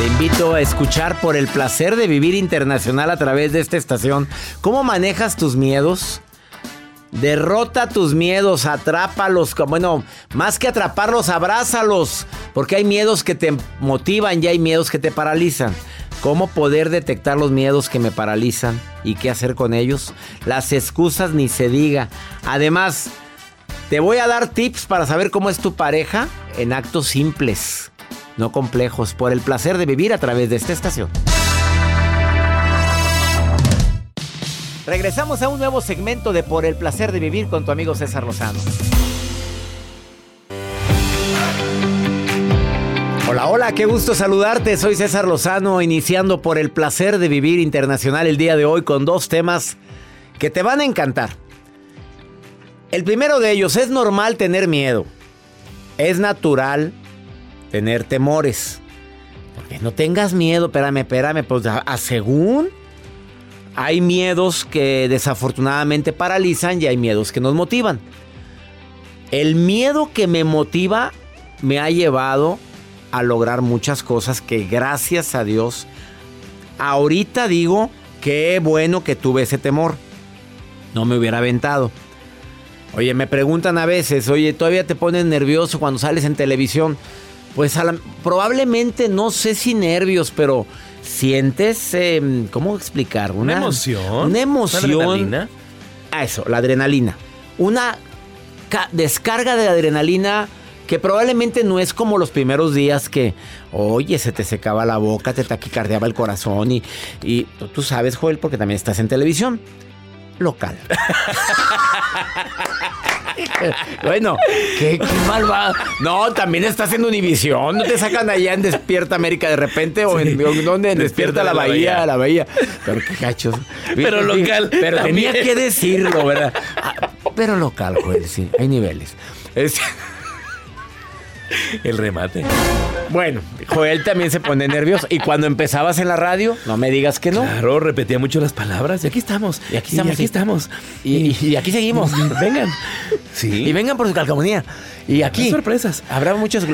Te invito a escuchar por el placer de vivir internacional a través de esta estación. ¿Cómo manejas tus miedos? Derrota tus miedos, atrápalos. Bueno, más que atraparlos, abrázalos. Porque hay miedos que te motivan y hay miedos que te paralizan. ¿Cómo poder detectar los miedos que me paralizan y qué hacer con ellos? Las excusas ni se diga. Además, te voy a dar tips para saber cómo es tu pareja en actos simples, no complejos, por el placer de vivir a través de esta estación. Regresamos a un nuevo segmento de Por el placer de vivir con tu amigo César Lozano. Hola, hola, qué gusto saludarte. Soy César Lozano, iniciando por el placer de vivir internacional el día de hoy con dos temas que te van a encantar. El primero de ellos, es normal tener miedo. Es natural tener temores. Porque no tengas miedo, espérame, espérame, pues a, según hay miedos que desafortunadamente paralizan y hay miedos que nos motivan. El miedo que me motiva me ha llevado a lograr muchas cosas que gracias a Dios ahorita digo qué bueno que tuve ese temor. No me hubiera aventado. Oye, me preguntan a veces, oye, ¿todavía te pones nervioso cuando sales en televisión? Pues a la- probablemente no sé si nervios, pero sientes, eh, ¿cómo explicar? Una emoción. Una emoción. ¿Una adrenalina? Ah, eso, la adrenalina. Una ca- descarga de adrenalina que probablemente no es como los primeros días que, oye, se te secaba la boca, te taquicardeaba el corazón y, y tú- tú sabes, Joel, porque también estás en televisión local. bueno, qué, qué mal va. No, también estás en Univisión. No te sacan allá en Despierta América de repente o en ¿dónde? En Despierta, la, la bahía, Bahía. la Bahía. Pero qué gachos. Pero local Pero tenía que decirlo, ¿verdad? Ah, Pero local, Joel, sí. Hay niveles. Es- El remate. bueno, Joel también se pone nervioso. Y cuando empezabas en la radio, no me digas que no. Claro, repetía mucho las palabras. Y aquí estamos. Y aquí estamos, Y aquí estamos. Y, y- y aquí seguimos. Vengan. Sí. Y vengan por su calcamonía. Y aquí. Sorpresas. Habrá muchos.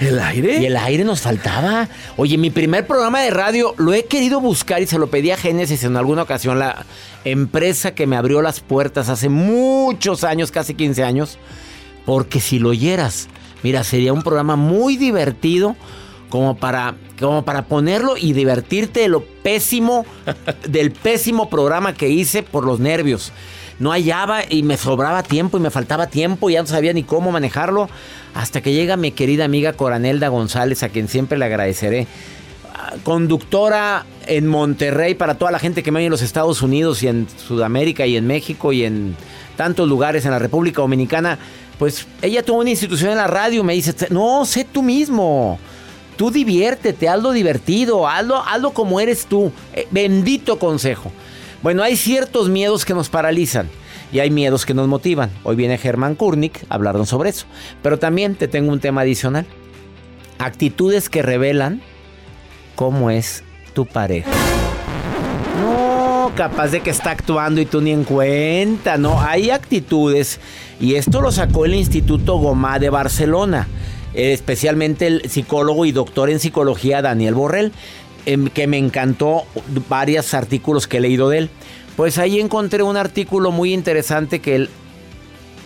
¿El aire? Y el aire nos faltaba. Oye, mi primer programa de radio lo he querido buscar y se lo pedí a Génesis en alguna ocasión, la empresa que me abrió las puertas hace muchos años, casi 15 años. Porque si lo oyeras, mira, sería un programa muy divertido como para, como para ponerlo y divertirte de lo pésimo, del pésimo programa que hice por los nervios. No hallaba y me sobraba tiempo y me faltaba tiempo y ya no sabía ni cómo manejarlo. Hasta que llega mi querida amiga Coranelda González, a quien siempre le agradeceré. Ah, Conductora en Monterrey para toda la gente que me oye en los Estados Unidos y en Sudamérica y en México y en tantos lugares en la República Dominicana. Pues ella tuvo una institución en la radio, me dice, no, sé tú mismo. Tú diviértete, hazlo divertido, hazlo, hazlo como eres tú. Eh, bendito consejo. Bueno, hay ciertos miedos que nos paralizan. y hay miedos que nos motivan. Hoy viene Germán Kurnik a hablarnos sobre eso. Pero también te tengo un tema adicional. Actitudes que revelan cómo es tu pareja. Capaz de que está actuando y tú ni en cuenta. No, hay actitudes. Y esto lo sacó el Instituto Gomá de Barcelona. eh, Especialmente el psicólogo y doctor en psicología Daniel Borrell. em, Que me encantó varios artículos que he leído de él. Pues ahí encontré un artículo muy interesante que él,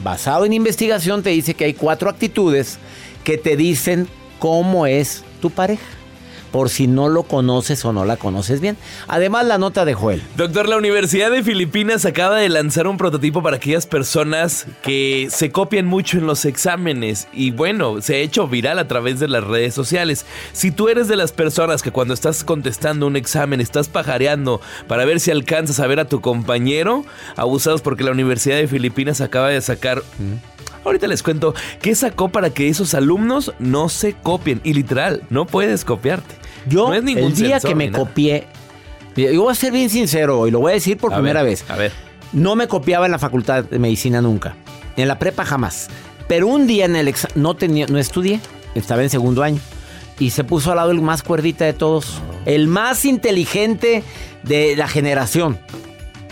basado en investigación, te dice que hay cuatro actitudes que te dicen cómo es tu pareja. Por si no lo conoces o no la conoces bien. Además, la nota de Joel. Doctor, la Universidad de Filipinas acaba de lanzar un prototipo para aquellas personas que se copian mucho en los exámenes y bueno, se ha hecho viral a través de las redes sociales. Si tú eres de las personas que cuando estás contestando un examen estás pajareando para ver si alcanzas a ver a tu compañero, abusados porque la Universidad de Filipinas acaba de sacar... Ahorita les cuento qué sacó para que esos alumnos no se copien. Y literal, no puedes copiarte. Yo, No es ningún el día sensor que me nada. copié, yo voy a ser bien sincero y lo voy a decir por A primera ver, vez. A ver. No me copiaba en la facultad de medicina nunca. En la prepa jamás. Pero un día en el examen no tenía, no estudié. Estaba en segundo año. Y se puso al lado el más cuerdita de todos. El más inteligente de la generación.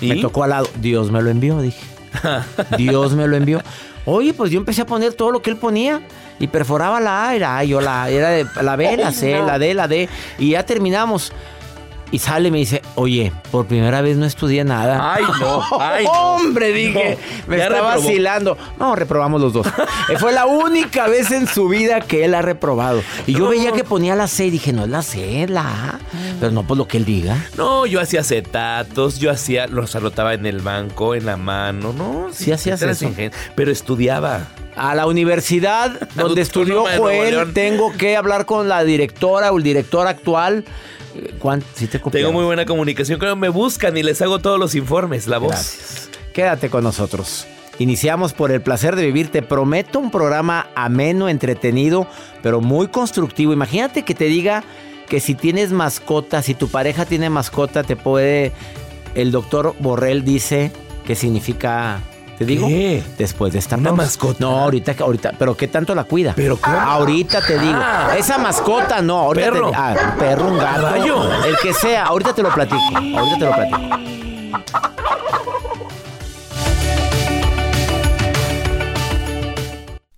Me ¿Y? tocó al lado. Dios me lo envió, dije. Dios me lo envió. Oye, pues yo empecé a poner todo lo que él ponía. Y perforaba la A, era yo la era de la B, la C, la D, la D. Y ya terminamos. Y sale y me dice, oye, por primera vez no estudié nada. Ay, no, ay, no. Hombre, dije, No, me está reprobó. vacilando. No, reprobamos los dos. Fue la única vez en su vida que él ha reprobado. Y yo No. veía que ponía la C y dije, no es la C, es la A. Pero no por lo que él diga. No, yo hacía acetatos, yo hacía, los anotaba en el banco, en la mano, ¿no? Sí hacías eso. sin- Pero estudiaba. A la universidad donde estudió Joel, tengo que hablar con la directora o el director actual. Tengo muy buena comunicación, creo que me buscan y les hago todos los informes, la voz. Gracias. Quédate con nosotros. Iniciamos por el placer de vivir. Te prometo un programa ameno, entretenido, pero muy constructivo. Imagínate que te diga que si tienes mascota, si tu pareja tiene mascota, te puede. El doctor Borrell dice que significa. ¿Te digo? ¿Qué? Después de esta ¿Una mascota? No, ahorita, ahorita. ¿Pero qué tanto la cuida? ¿Pero cómo? Ahorita te digo. Ah. Esa mascota no. Ahorita Perro. Te, ah, un perro, un gato. Caballo. El que sea. Ahorita te lo platico. Ahorita te lo platico.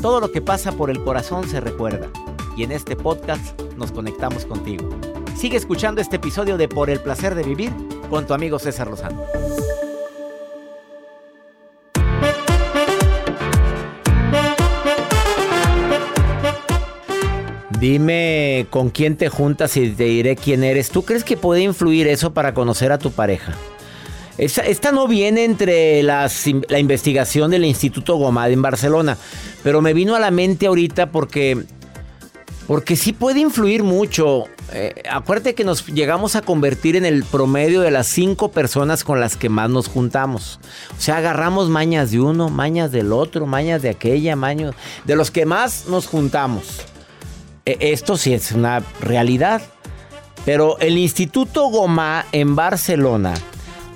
Todo lo que pasa por el corazón se recuerda. Y en este podcast nos conectamos contigo. Sigue escuchando este episodio de Por el placer de vivir con tu amigo César Lozano. Dime con quién te juntas y te diré quién eres. ¿Tú crees que puede influir eso para conocer a tu pareja? Esta, no viene entre la investigación del Instituto Gomad en Barcelona, pero me vino a la mente ahorita porque, porque sí puede influir mucho. Eh, acuérdate que nos llegamos a convertir en el promedio de las cinco personas con las que más nos juntamos. O sea, agarramos mañas de uno, mañas del otro, mañas de aquella, mañas de los que más nos juntamos. Eh, Esto sí es una realidad. Pero el Instituto Gomá en Barcelona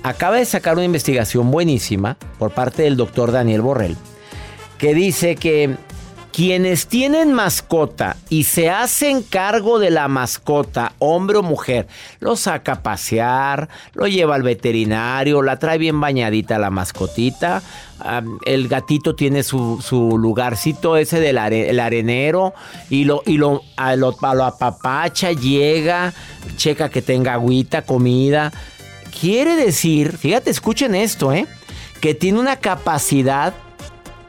acaba de sacar una investigación buenísima por parte del doctor Daniel Borrell, que dice que Quienes tienen mascota y se hacen cargo de la mascota, hombre o mujer, lo saca a pasear, lo lleva al veterinario, la trae bien bañadita la mascotita, el gatito tiene su, su lugarcito ese del are- el arenero y lo, y lo, a lo, a lo apapacha, llega, checa que tenga agüita, comida. Quiere decir, fíjate, escuchen esto, ¿eh? Que tiene una capacidad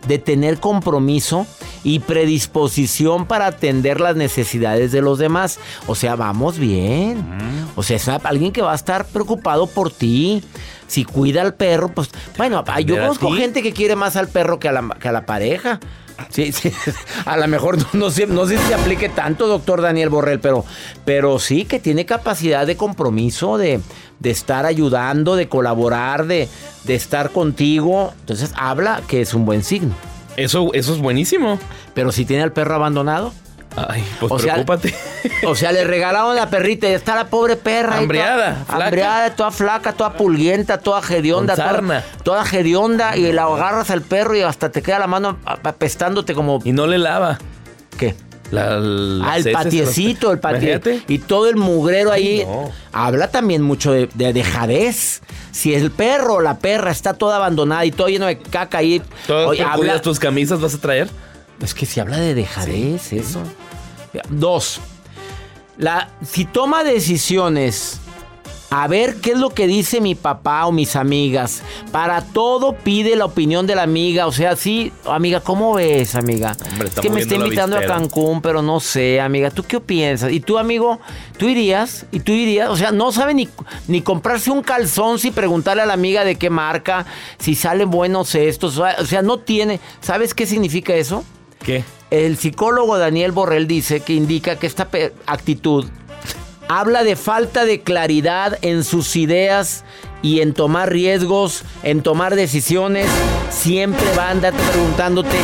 de tener compromiso y predisposición para atender las necesidades de los demás. O sea, vamos bien. O sea, es alguien que va a estar preocupado por ti. Si cuida al perro, pues bueno, yo conozco gente que quiere más al perro que a la, que a la pareja. Sí, sí. A lo mejor no, no sé, no sé si se aplique tanto, doctor Daniel Borrell, pero, pero sí que tiene capacidad de compromiso, de, de estar ayudando, de colaborar, de, de estar contigo. Entonces habla que es un buen signo. Eso, eso es buenísimo. Pero si tiene al perro abandonado, Ay, pues O sea, preocúpate. o sea, le regalaron la perrita y está la pobre perra. ahí Hambreada, toda- flaca. Hambreada, toda flaca, toda pulguienta, toda hedionda. Con Toda, toda hedionda y la agarras al perro y hasta te queda la mano apestándote como... y no le lava. ¿Qué? La, las Ah, patiecito, el patiecito. Y todo el mugrero ahí. no. Habla también mucho de, de dejadez. Si el perro o la perra está toda abandonada y todo lleno de caca ahí. Todas oye, percudidas habla, tus camisas vas a traer. es que si habla de dejadez, eso. Dos. La, si toma decisiones, a ver qué es lo que dice mi papá o mis amigas. Para todo pide la opinión de la amiga. O sea, sí, amiga, ¿cómo ves, amiga? Hombre, que me está invitando a. Cancún, pero no sé, amiga. ¿Tú qué piensas? ¿Y tú, amigo? ¿Tú irías? ¿Y tú irías? O sea, no sabe ni, ni comprarse un calzón sin preguntarle a la amiga de qué marca, si salen buenos estos. O sea, no tiene. ¿Sabes qué significa eso? ¿Qué? El psicólogo Daniel Borrell dice que indica que esta actitud habla de falta de claridad en sus ideas y en tomar riesgos, en tomar decisiones. Siempre va a andarte preguntándote,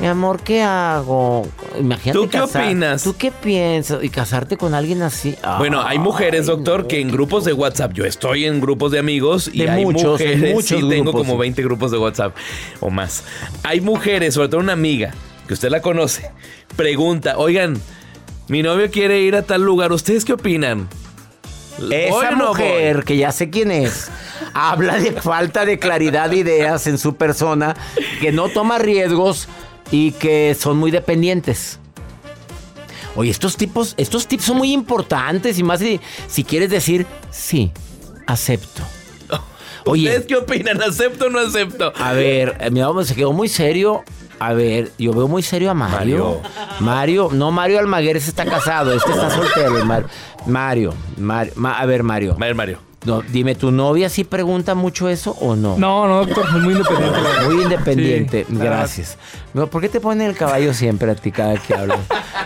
mi amor, ¿qué hago? Imagínate ¿Tú qué casar- opinas? ¿Tú qué piensas? Y casarte con alguien así. Bueno, hay mujeres, Ay, doctor, no. que en grupos de WhatsApp, yo estoy en grupos de amigos y De hay muchos, mujeres, muchos sí, tengo como sí. 20 grupos de WhatsApp o más. Hay mujeres, sobre todo una amiga, que usted la conoce, pregunta, oigan, mi novio quiere ir a tal lugar, ¿ustedes qué opinan? ¿Voy Esa no mujer, voy? que ya sé quién es, habla de falta de claridad de ideas en su persona, que no toma riesgos y que son muy dependientes. Oye, estos tipos, estos tips son muy importantes y más si, si quieres decir sí, acepto. Oye, ¿Ustedes qué opinan? ¿Acepto o no acepto? a ver, eh, mi mamá se quedó muy serio. A ver, yo veo muy serio a Mario. Mario, no Mario Almaguer, ese está casado, este está soltero. Mario, Mario, Ma- a ver, Mario. A ver, Mario. No, dime, ¿tu novia sí pregunta mucho eso o no? No, no, doctor, es muy independiente. Muy independiente, Sí, gracias. No, ¿Por qué te ponen el caballo siempre a ti cada que hablas?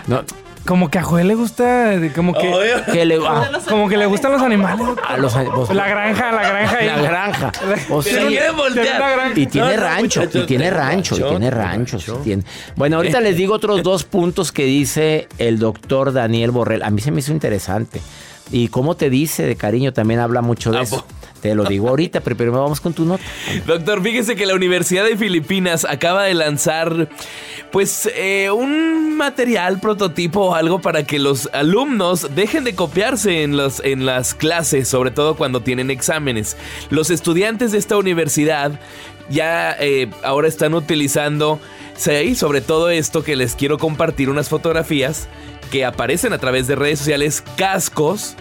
No, Como que a Joel le gusta, como que, que le, ah, como que le gustan los animales. a los, vos- La granja, la granja ahí. la granja. O sea, Pero quiere voltear. tiene una granja. Y tiene No, no, rancho, y tiene tiene rancho, y rancho, tiene rancho. sí rancho. tiene. Bueno, ahorita les digo otros dos puntos que dice el doctor Daniel Borrell. A mí se me hizo interesante. Y cómo te dice de cariño, también habla mucho de ¿A eso. po- Te lo digo ahorita, pero primero vamos con tu nota. Doctor, fíjese que la Universidad de Filipinas acaba de lanzar, pues, eh, un material, prototipo o algo para que los alumnos dejen de copiarse en, los, en las clases, sobre todo cuando tienen exámenes. Los estudiantes de esta universidad ya eh, ahora están utilizando, sí, sobre todo esto que les quiero compartir, unas fotografías que aparecen a través de redes sociales, cascos.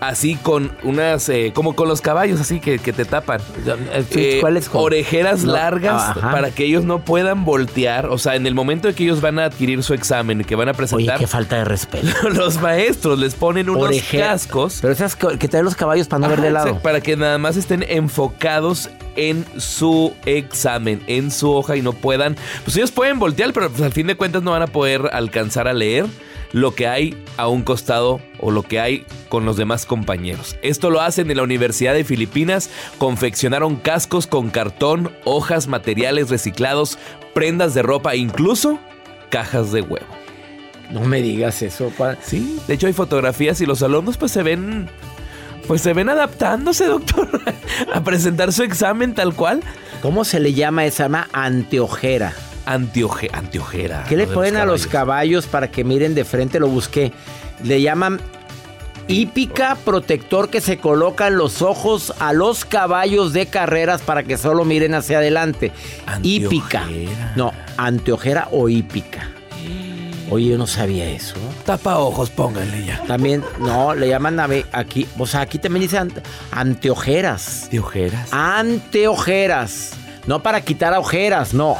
Así con unas, eh, como con los caballos, así que, que te tapan. Eh, ¿Cuáles? orejeras No, largas ajá. para que ellos no puedan voltear. O sea, en el momento de que ellos van a adquirir su examen y que van a Oye, presentar, qué falta de respeto. los maestros les ponen unos Oreje- cascos Pero esas que, traen los caballos para no ver de lado. para que nada más estén enfocados en su examen, en su hoja y no puedan. Pues ellos pueden voltear, pero pues, al fin de cuentas no van a poder alcanzar a leer lo que hay a un costado o lo que hay con los demás compañeros. Esto lo hacen en la Universidad de Filipinas. Confeccionaron cascos con cartón, hojas, materiales reciclados, prendas de ropa e incluso cajas de huevo. No me digas eso. pa- Sí, de hecho hay fotografías y los alumnos pues se ven pues se ven adaptándose, doctor, a presentar su examen tal cual. ¿Cómo se le llama esa? Llama anteojera. Antioje, antiojera. ¿Qué le lo ponen a los caballos. para que miren de frente? Lo busqué. Le llaman hípica protector que se coloca en los ojos a los caballos de carreras para que solo miren hacia adelante. Hípica. Anteojera. No, anteojera o hípica. Oye, yo no sabía eso. Tapa ojos, pónganle ya. También, no, le llaman a aquí, o sea, aquí también dice ante- anteojeras. Antiojeras. Anteojeras. No para quitar ojeras, no.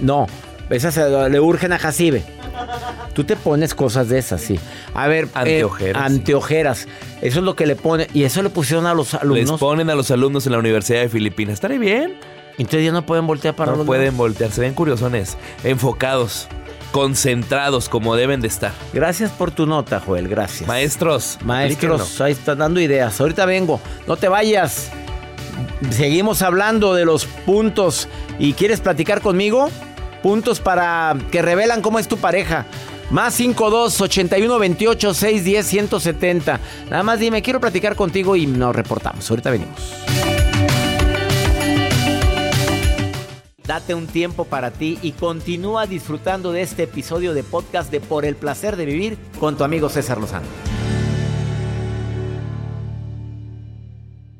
No. Esas se- le urgen a Jacibe. Tú te pones cosas de esas, sí. A ver, eh, Anteojeras, sí. anteojeras. Eso es lo que le pone. Y eso le pusieron a los Les alumnos. ponen a los alumnos en la Universidad de Filipinas. ¿Estaré bien? Entonces ya no pueden voltear para no los pueden lados. voltear, se ven curiosones, enfocados, concentrados como deben de estar. Gracias por tu nota, Joel. Gracias. Maestros, Maestros, ahí están dando ideas. Ahorita vengo. No te vayas. Seguimos hablando de los puntos. ¿Y quieres platicar conmigo? Puntos para que revelan cómo es tu pareja. Más 52 81 28 610 170. Nada más dime, quiero platicar contigo y nos reportamos. Ahorita venimos. Date un tiempo para ti y continúa disfrutando de este episodio de podcast de Por el placer de vivir con tu amigo César Lozano.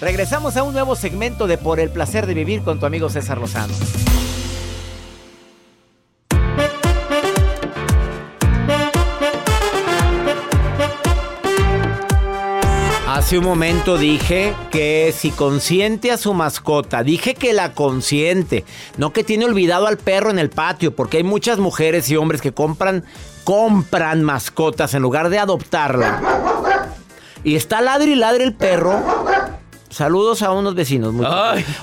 Regresamos a un nuevo segmento de Por el placer de vivir con tu amigo César Lozano. Hace un momento dije que si consiente a su mascota, dije que la consiente, no que tiene olvidado al perro en el patio, porque hay muchas mujeres y hombres que compran, compran mascotas en lugar de adoptarla. Y está ladre y ladre el perro. Saludos a unos vecinos. muy-.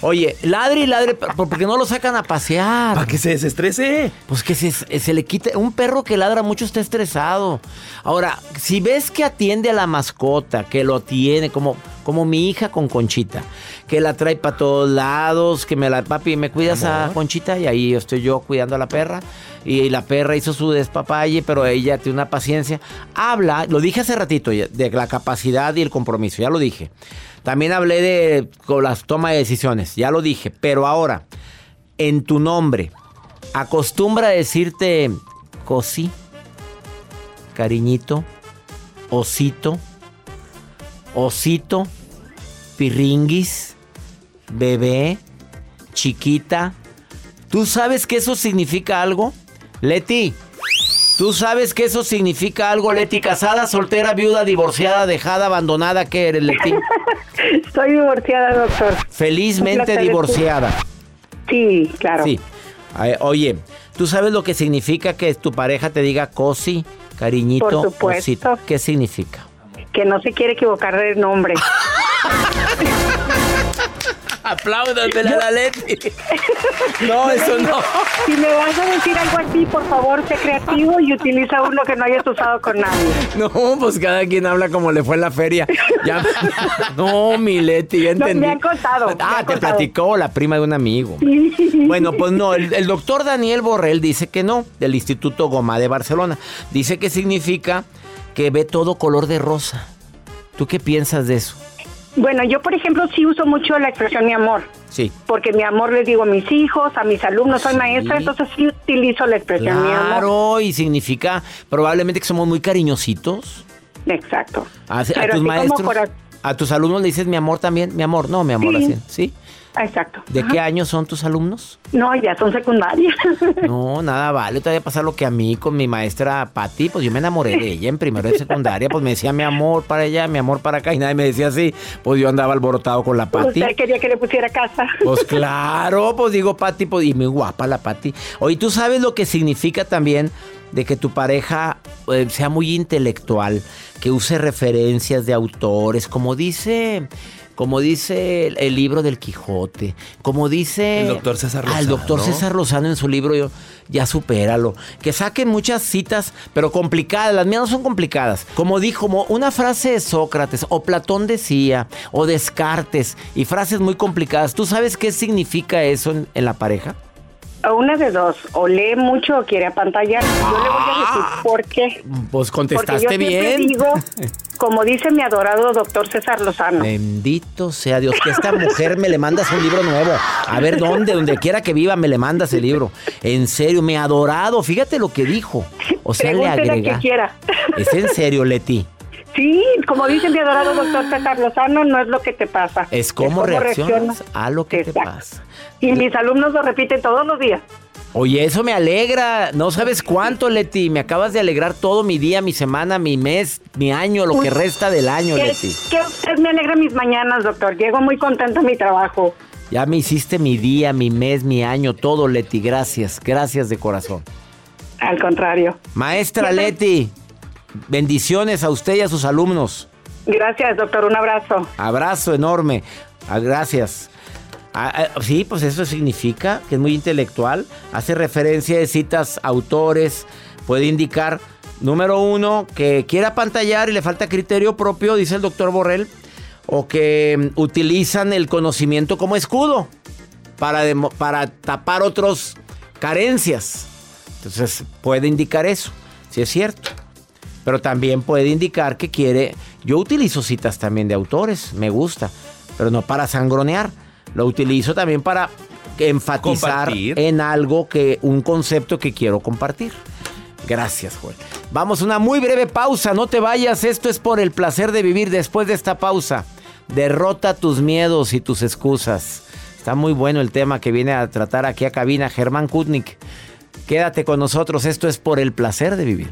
Oye, ladre y ladre, porque no lo sacan a pasear. Para que se desestrese. Pues que se, se le quite. Un perro que ladra mucho está estresado. Ahora, si ves que atiende a la mascota, que lo tiene, como, como mi hija con Conchita, que la trae para todos lados, que me la. Papi, ¿me cuidas a Conchita? Y ahí estoy yo cuidando a la perra. Y la perra hizo su despapalle, pero ella tiene una paciencia. Habla, lo dije hace ratito, de la capacidad y el compromiso, ya lo dije. También hablé de con las toma de decisiones, ya lo dije. Pero ahora, en tu nombre, acostumbra a decirte cosi, cariñito, osito, osito, pirringuis, bebé, chiquita. ¿Tú sabes que eso significa algo? Leti, ¿tú sabes que eso significa algo, Leti? Casada, soltera, viuda, divorciada, dejada, abandonada, ¿qué eres, Leti? Estoy divorciada, doctor. Felizmente divorciada. Sí, claro. Sí. Oye, ¿tú sabes lo que significa que tu pareja te diga cosi, cariñito, Por supuesto. osito? ¿Qué significa? Que no se quiere equivocar del nombre. Apláudanmela a la Leti. No, eso no. Si me vas a decir algo así, por favor, sé creativo y utiliza uno que no hayas usado con nadie. No, pues cada quien habla como le fue en la feria. Ya- No, mi Leti, ya No, entendí. me han contado, Ah, han te contado. platicó la prima de un amigo. Bueno, pues no, el, el doctor Daniel Borrell dice que no, del Instituto Goma de Barcelona. Dice que significa que ve todo color de rosa. ¿Tú qué piensas de eso? Bueno, yo, por ejemplo, sí uso mucho la expresión mi amor. Sí. Porque mi amor les digo a mis hijos, a mis alumnos, soy maestra, entonces sí utilizo la expresión mi amor. Claro, y significa probablemente que somos muy cariñositos. Exacto. A, a Pero tus así como maestros, a tus alumnos le dices mi amor también, mi amor, no, mi amor, Sí. así, ¿sí? Exacto. ¿De Ajá. qué año son tus alumnos? No, ya son secundarias. No, nada vale. Todavía pasa lo que a mí con mi maestra Patti, pues yo me enamoré de ella en primero de secundaria, pues me decía mi amor para allá, mi amor para acá, y nadie me decía así. Pues yo andaba alborotado con la Patti. Usted quería que le pusiera casa. Pues claro, pues digo Patti, pues, y muy guapa la Patti. Oye, ¿tú sabes lo que significa también de que tu pareja eh, sea muy intelectual, que use referencias de autores, como dice como dice el, el libro del Quijote, como dice El doctor César Ah, el doctor Lozano. César Lozano en su libro yo, Ya supéralo, que saquen muchas citas, pero complicadas, las mías no son complicadas. Como dijo, como una frase de Sócrates o Platón decía o Descartes y frases muy complicadas. ¿Tú sabes qué significa eso en, en la pareja? Una de dos, o lee mucho o quiere apantallar. Yo le voy a decir por qué. Pues Porque yo contestaste siempre bien. digo, como dice mi adorado doctor César Lozano, Bendito sea Dios, que esta mujer me le mandas un libro nuevo. A ver dónde, donde quiera que viva, me le mandas el libro. En serio, me adorado. Fíjate lo que dijo. O sea, le pregúntele agrega. quiera. Es en serio, Leti. Sí, como dice mi adorado doctor César Lozano, no es lo que te pasa. Es cómo cómo reaccionas a lo que te pasa. Y mis alumnos lo repiten todos los días. Oye, eso me alegra. No sabes cuánto, Leti. Me acabas de alegrar todo mi día, mi semana, mi mes, mi año, lo que resta del año, Que, Leti. que usted me alegra mis mañanas, doctor. Llego muy contenta a mi trabajo. Ya me hiciste mi día, mi mes, mi año, todo, Leti. Gracias, gracias de corazón. Al contrario. Maestra Leti, bendiciones a usted y a sus alumnos. Gracias, doctor. Un abrazo. Abrazo enorme. Ah, Gracias. Ah, ah, sí, pues eso significa que es muy intelectual. Hace referencia de citas, autores. Puede indicar, número uno, que quiere apantallar y le falta criterio propio, dice el doctor Borrell. O que mm, utilizan el conocimiento como escudo para, demo- para tapar otras carencias. Entonces puede indicar eso, si es cierto. Pero también puede indicar que quiere. Yo utilizo citas también de autores, me gusta, pero no para sangronear. Lo utilizo también para enfatizar Compartir. en algo que, un concepto que quiero compartir. Gracias, Joel. Vamos a una muy breve pausa, no te vayas. Esto es por el placer de vivir después de esta pausa. Derrota tus miedos y tus excusas. Está muy bueno el tema que viene a tratar aquí a cabina Germán Kutnik. Quédate con nosotros, esto es por el placer de vivir.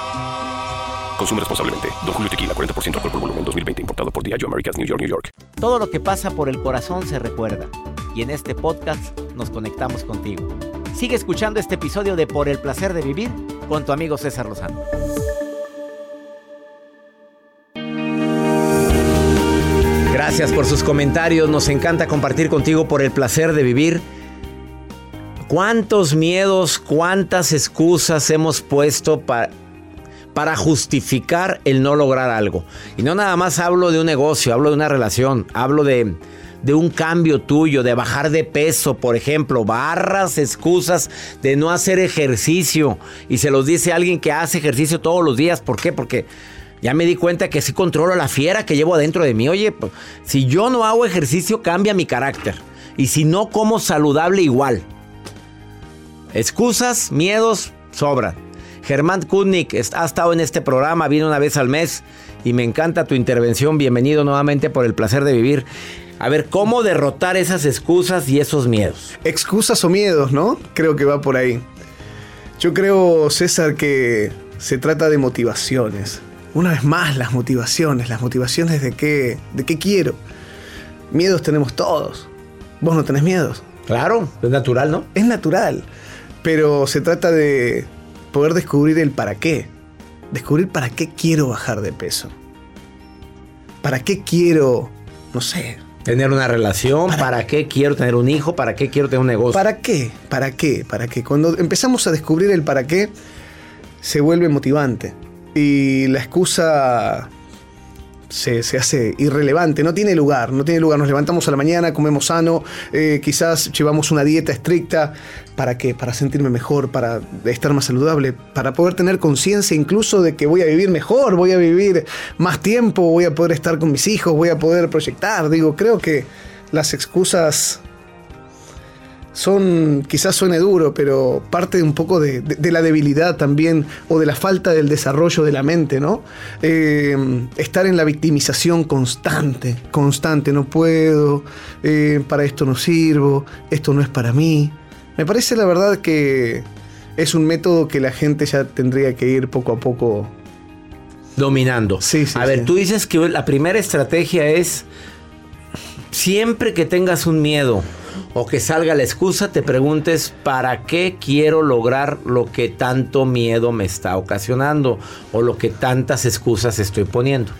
Consume responsablemente. Don Julio Tequila, 40% alcohol por volumen, 2020. Importado por Diageo Americas, New York, New York. Todo lo que pasa por el corazón se recuerda. Y en este podcast nos conectamos contigo. Sigue escuchando este episodio de Por el placer de vivir con tu amigo César Lozano. Gracias por sus comentarios. Nos encanta compartir contigo por el placer de vivir. ¿Cuántos miedos, cuántas excusas hemos puesto para, para justificar el no lograr algo? Y no nada más hablo de un negocio, hablo de una relación, hablo de, de un cambio tuyo, de bajar de peso, por ejemplo, barras, excusas de no hacer ejercicio. Y se los dice alguien que hace ejercicio todos los días. ¿Por qué? Porque ya me di cuenta que sí controlo la fiera que llevo adentro de mí. Oye, pues, si yo no hago ejercicio, cambia mi carácter. Y si no como saludable, igual. Excusas, miedos, sobran. Germán Kudnik ha estado en este programa, viene una vez al mes y me encanta tu intervención. Bienvenido nuevamente por el placer de vivir. A ver, ¿cómo derrotar esas excusas y esos miedos? Excusas o miedos, ¿no? Creo que va por ahí. Yo creo, César, que se trata de motivaciones. Una vez más, las motivaciones. Las motivaciones de qué, de qué quiero. Miedos tenemos todos. Vos no tenés miedos. Claro, es natural, ¿no? Es natural. Pero se trata de poder descubrir el para qué. Descubrir para qué quiero bajar de peso. ¿Para qué quiero, no sé, Tener una relación, ¿para, qué quiero tener un hijo? ¿Para qué quiero tener un negocio? ¿Para qué? ¿Para qué? ¿Para qué? Cuando empezamos a descubrir el para qué, se vuelve motivante. Y la excusa se, se hace irrelevante, no tiene lugar, no tiene lugar. Nos levantamos a la mañana, comemos sano, eh, quizás llevamos una dieta estricta. ¿Para qué? Para sentirme mejor, para estar más saludable, para poder tener conciencia incluso de que voy a vivir mejor, voy a vivir más tiempo, voy a poder estar con mis hijos, voy a poder proyectar. Digo, creo que las excusas son, quizás suene duro, pero parte un poco de, de- de la debilidad también o de la falta del desarrollo de la mente, ¿no? Eh, estar en la victimización constante, constante, no puedo, eh, para esto no sirvo, esto no es para mí. Me parece la verdad que es un método que la gente ya tendría que ir poco a poco Dominando. Sí, sí, A ver, tú dices que la primera estrategia es siempre que tengas un miedo o que salga la excusa, te preguntes para qué quiero lograr lo que tanto miedo me está ocasionando o lo que tantas excusas estoy poniendo.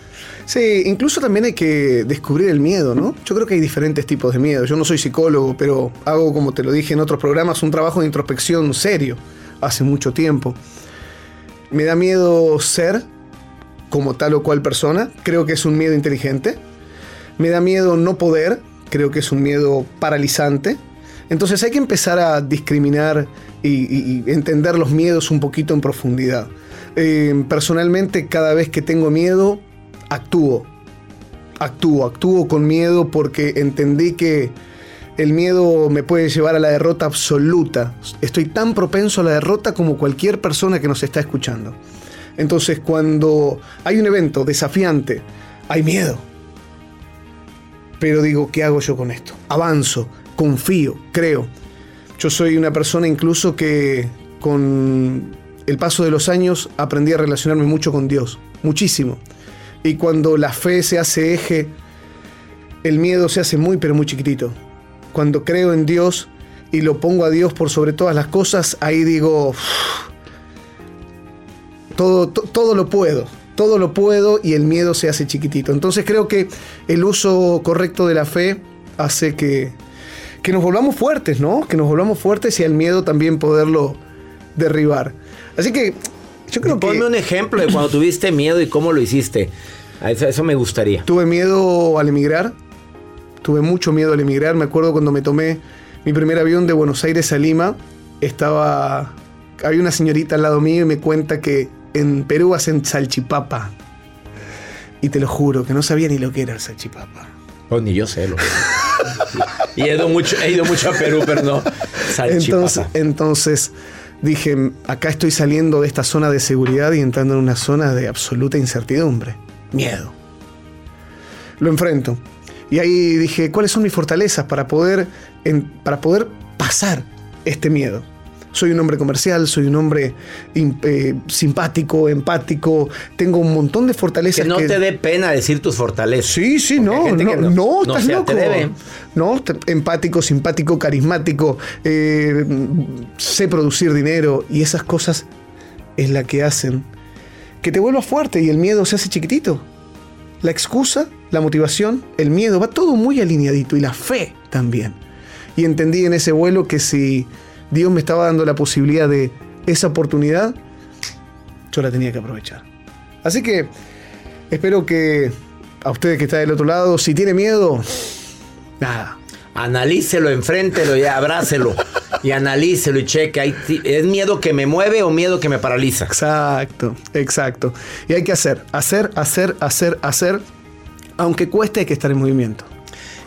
Sí, incluso también hay que descubrir el miedo, ¿no? Yo creo que hay diferentes tipos de miedo. Yo no soy psicólogo, pero hago, como te lo dije en otros programas, un trabajo de introspección serio hace mucho tiempo. Me da miedo ser como tal o cual persona, creo que es un miedo inteligente. Me da miedo no poder, creo que es un miedo paralizante. Entonces hay que empezar a discriminar y, entender los miedos un poquito en profundidad. Eh, personalmente, cada vez que tengo miedo, actúo. Actúo, actúo con miedo porque entendí que el miedo me puede llevar a la derrota absoluta. Estoy tan propenso a la derrota como cualquier persona que nos está escuchando. Entonces, cuando hay un evento desafiante, hay miedo. Pero digo, ¿qué hago yo con esto? Avanzo, confío, creo. Yo soy una persona incluso que con el paso de los años aprendí a relacionarme mucho con Dios, muchísimo. Y cuando la fe se hace eje, el miedo se hace muy pero muy chiquitito. Cuando creo en Dios y lo pongo a Dios por sobre todas las cosas, ahí digo, "Uf, todo, to- todo lo puedo, todo lo puedo y el miedo se hace chiquitito. Entonces creo que el uso correcto de la fe hace que, que nos volvamos fuertes, ¿no? Que nos volvamos fuertes y al miedo también poderlo derribar. Así que yo creo que... Ponme un ejemplo de cuando tuviste miedo y cómo lo hiciste. Eso, eso me gustaría. Tuve miedo al emigrar. Tuve mucho miedo al emigrar. Me acuerdo cuando me tomé mi primer avión de Buenos Aires a Lima. Estaba. Había una señorita al lado mío y me cuenta que en Perú hacen salchipapa. Y te lo juro, que no sabía ni lo que era el salchipapa. Oh, ni yo sé lo que Y he ido mucho, he ido mucho a Perú, pero no. Salchipapa. Entonces, entonces dije, acá estoy saliendo de esta zona de seguridad y entrando en una zona de absoluta incertidumbre. Miedo. Lo enfrento. Y ahí dije, ¿cuáles son mis fortalezas para poder, en- para poder pasar este miedo? Soy un hombre comercial, soy un hombre eh, simpático, empático, tengo un montón de fortalezas. que no te dé pena decir tus fortalezas. Sí, sí, no, no, que no, no estás loco. No, empático, simpático, carismático, eh, sé producir dinero y esas cosas es la que hacen que te vuelvas fuerte y el miedo se hace chiquitito. La excusa, la motivación, el miedo, va todo muy alineadito y la fe también. Y entendí en ese vuelo que si Dios me estaba dando la posibilidad de esa oportunidad, yo la tenía que aprovechar. Así que espero que a ustedes que están del otro lado, si tiene miedo, nada. Analícelo, enfréntelo y abrácelo. y analícelo y cheque. ¿Es miedo que me mueve o miedo que me paraliza? Exacto, exacto. Y hay que hacer, hacer, hacer, hacer, hacer. Aunque cueste, hay que estar en movimiento.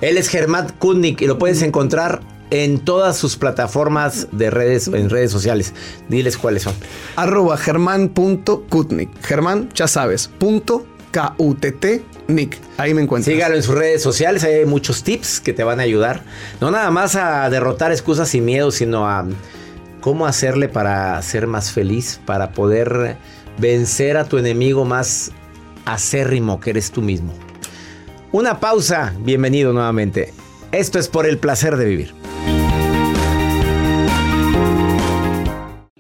Él es Germán Kutnik y lo puedes encontrar en todas sus plataformas de redes, en redes sociales. Diles cuáles son. Arroba germán.kutnik. Germán, ya sabes, punto K-U-T-T, Nick. Ahí me encuentras. Sígalo en sus redes sociales, ahí hay muchos tips que te van a ayudar. No nada más a derrotar excusas y miedos, sino a cómo hacerle para ser más feliz, para poder vencer a tu enemigo más acérrimo que eres tú mismo. Una pausa, bienvenido nuevamente. Esto es por el placer de vivir.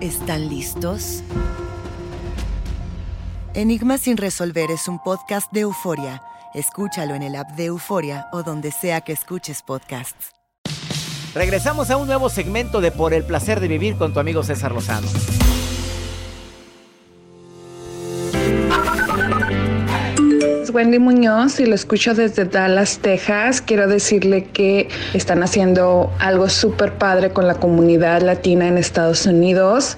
¿Están listos? Enigma sin resolver es un podcast de euforia. Escúchalo en el app de Euforia o donde sea que escuches podcasts. Regresamos a un nuevo segmento de Por el placer de vivir con tu amigo César Lozano. Es Wendy Muñoz y lo escucho desde Dallas, Texas. Quiero decirle que están haciendo algo súper padre con la comunidad latina en Estados Unidos.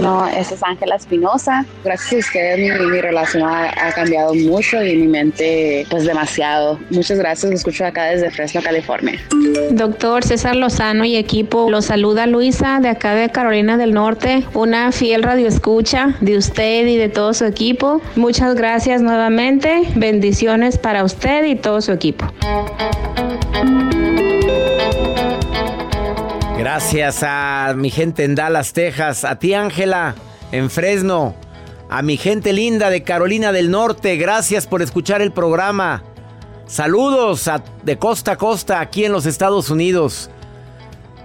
No, esa es Ángela Espinosa. Gracias a ustedes mi, mi relación ha, ha cambiado mucho y mi mente pues demasiado. Muchas gracias, lo escucho acá desde Fresno, California. Doctor César Lozano y equipo, los saluda Luisa de acá de Carolina del Norte, una fiel radioescucha de usted y de todo su equipo. Muchas gracias nuevamente, bendiciones para usted y todo su equipo. Gracias a mi gente en Dallas, Texas, a ti Ángela en Fresno, a mi gente linda de Carolina del Norte, gracias por escuchar el programa. Saludos de costa a costa aquí en los Estados Unidos.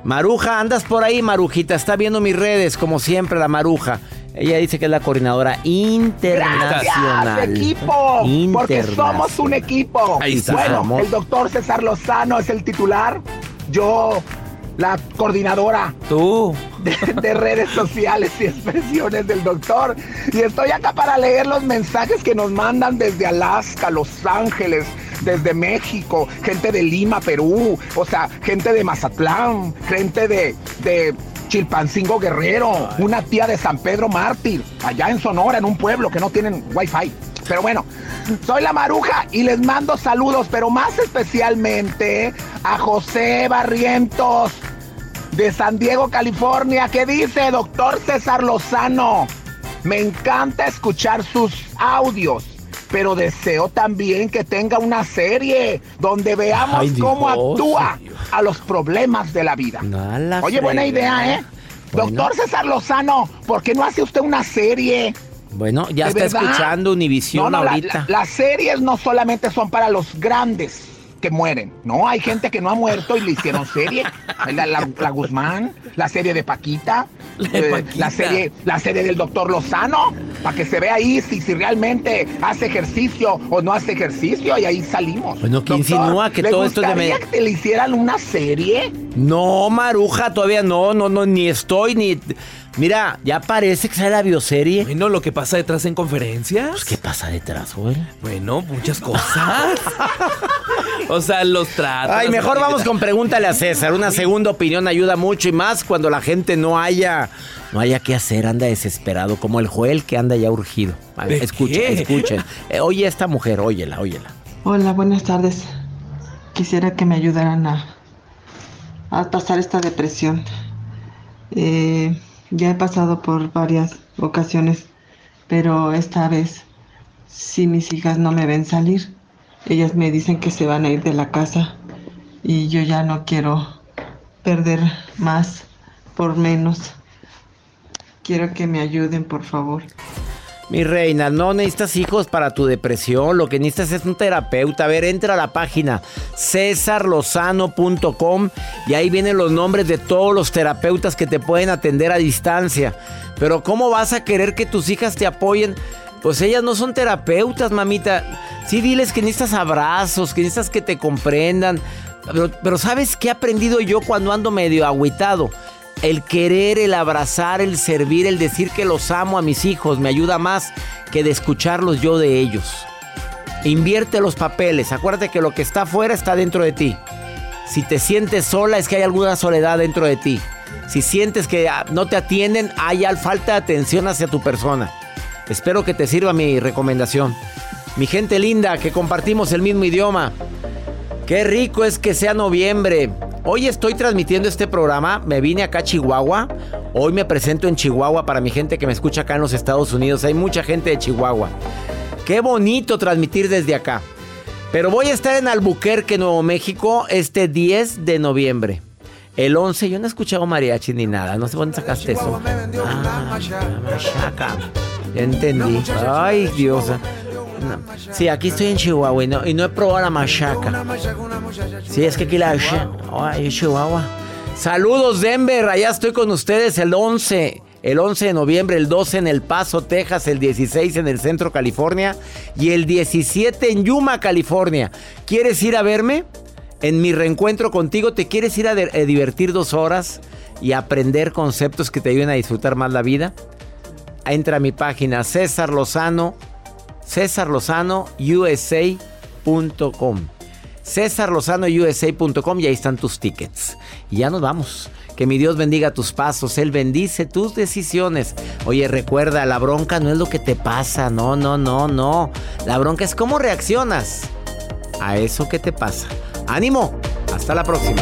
Maruja, andas por ahí, Marujita, está viendo mis redes como siempre la Maruja. Ella dice que es la coordinadora internacional. Gracias, equipo, porque somos un equipo. Ahí está. Bueno, el doctor César Lozano es el titular, yo la coordinadora. Tú. De, de redes sociales y expresiones del doctor. Y estoy acá para leer los mensajes que nos mandan desde Alaska, Los Ángeles, desde México, gente de Lima, Perú, o sea, gente de Mazatlán, gente de, de Chilpancingo Guerrero, una tía de San Pedro Mártir, allá en Sonora, en un pueblo que no tienen wifi. Pero bueno, soy la Maruja y les mando saludos, pero más especialmente a José Barrientos de San Diego, California, que dice, doctor César Lozano, me encanta escuchar sus audios, pero deseo también que tenga una serie donde veamos Ay, Dios, cómo actúa a los problemas de la vida. La Oye, buena idea, ¿eh? Bueno. Doctor César Lozano, ¿por qué no hace usted una serie? Bueno, ya ¿De está verdad? escuchando Univisión No, no, la- ahorita. la- las series no solamente son para los grandes que mueren, no, hay gente que no ha muerto y le hicieron serie. La, la- la Guzmán, la serie de Paquita, eh, la serie, la serie del doctor Lozano, para que se vea ahí si, si realmente hace ejercicio o no hace ejercicio y ahí salimos. Bueno, ¿qué Doctor, insinúa que ¿le todo esto es de gustaría me- que le hicieran una serie? No, Maruja, todavía no, no, no, ni estoy, ni... Mira, ya parece que sale la bioserie. Bueno, lo que pasa detrás en conferencias. Pues, ¿qué pasa detrás, güey? Bueno, muchas cosas. o sea, los tratos. Ay, mejor vamos con pregúntale a César. Una segunda opinión ayuda mucho y más cuando la gente no haya, no haya qué hacer, anda desesperado, como el Joel que anda ya urgido. A ver, ¿De escuchen, qué? escuchen. Eh, oye a esta mujer, óyela, óyela. Hola, buenas tardes. Quisiera que me ayudaran a, a pasar esta depresión. Eh, ya he pasado por varias ocasiones, pero esta vez, si mis hijas no me ven salir, ellas me dicen que se van a ir de la casa y yo ya no quiero perder más por menos. Quiero que me ayuden, por favor. Mi reina, no necesitas hijos para tu depresión. Lo que necesitas es un terapeuta. A ver, entra a la página cesarlozano.com y ahí vienen los nombres de todos los terapeutas que te pueden atender a distancia. Pero ¿cómo vas a querer que tus hijas te apoyen? Pues ellas no son terapeutas, mamita. Sí, diles que necesitas abrazos, que necesitas que te comprendan. Pero, pero ¿sabes qué he aprendido yo cuando ando medio agüitado? El querer, el abrazar, el servir, el decir que los amo a mis hijos me ayuda más que de escucharlos yo de ellos. Invierte los papeles. Acuérdate que lo que está afuera está dentro de ti. Si te sientes sola es que hay alguna soledad dentro de ti. Si sientes que ah, no te atienden, hay al- falta de atención hacia tu persona. Espero que te sirva mi recomendación. Mi gente linda, que compartimos el mismo idioma. Qué rico es que sea noviembre. Hoy estoy transmitiendo este programa. Me vine acá a Chihuahua. Hoy me presento en Chihuahua para mi gente que me escucha acá en los Estados Unidos. Hay mucha gente de Chihuahua. Qué bonito transmitir desde acá. Pero voy a estar en Albuquerque, Nuevo México, este 10 de noviembre. El 11, yo no he escuchado mariachi ni nada. No sé dónde sacaste eso. Ah, machaca. Ya entendí. Ay, Dios. Sí, aquí estoy en Chihuahua y no, he probado la machaca. Sí, es que aquí la... Ay, Chihuahua. Saludos, Denver. Allá estoy con ustedes el 11. El 11 de noviembre, el 12 en El Paso, Texas, el 16 en el Centro, California y el 17 en Yuma, California. ¿Quieres ir a verme? En mi reencuentro contigo, ¿te quieres ir a divertir dos horas y aprender conceptos que te ayuden a disfrutar más la vida? Entra a mi página César Lozano, César Lozano USA.com. César Lozano USA.com y ahí están tus tickets. Y ya nos vamos. Que mi Dios bendiga tus pasos, Él bendice tus decisiones. Oye, recuerda, la bronca no es lo que te pasa, no, no, no, no. La bronca es cómo reaccionas a eso que te pasa. ánimo, hasta la próxima.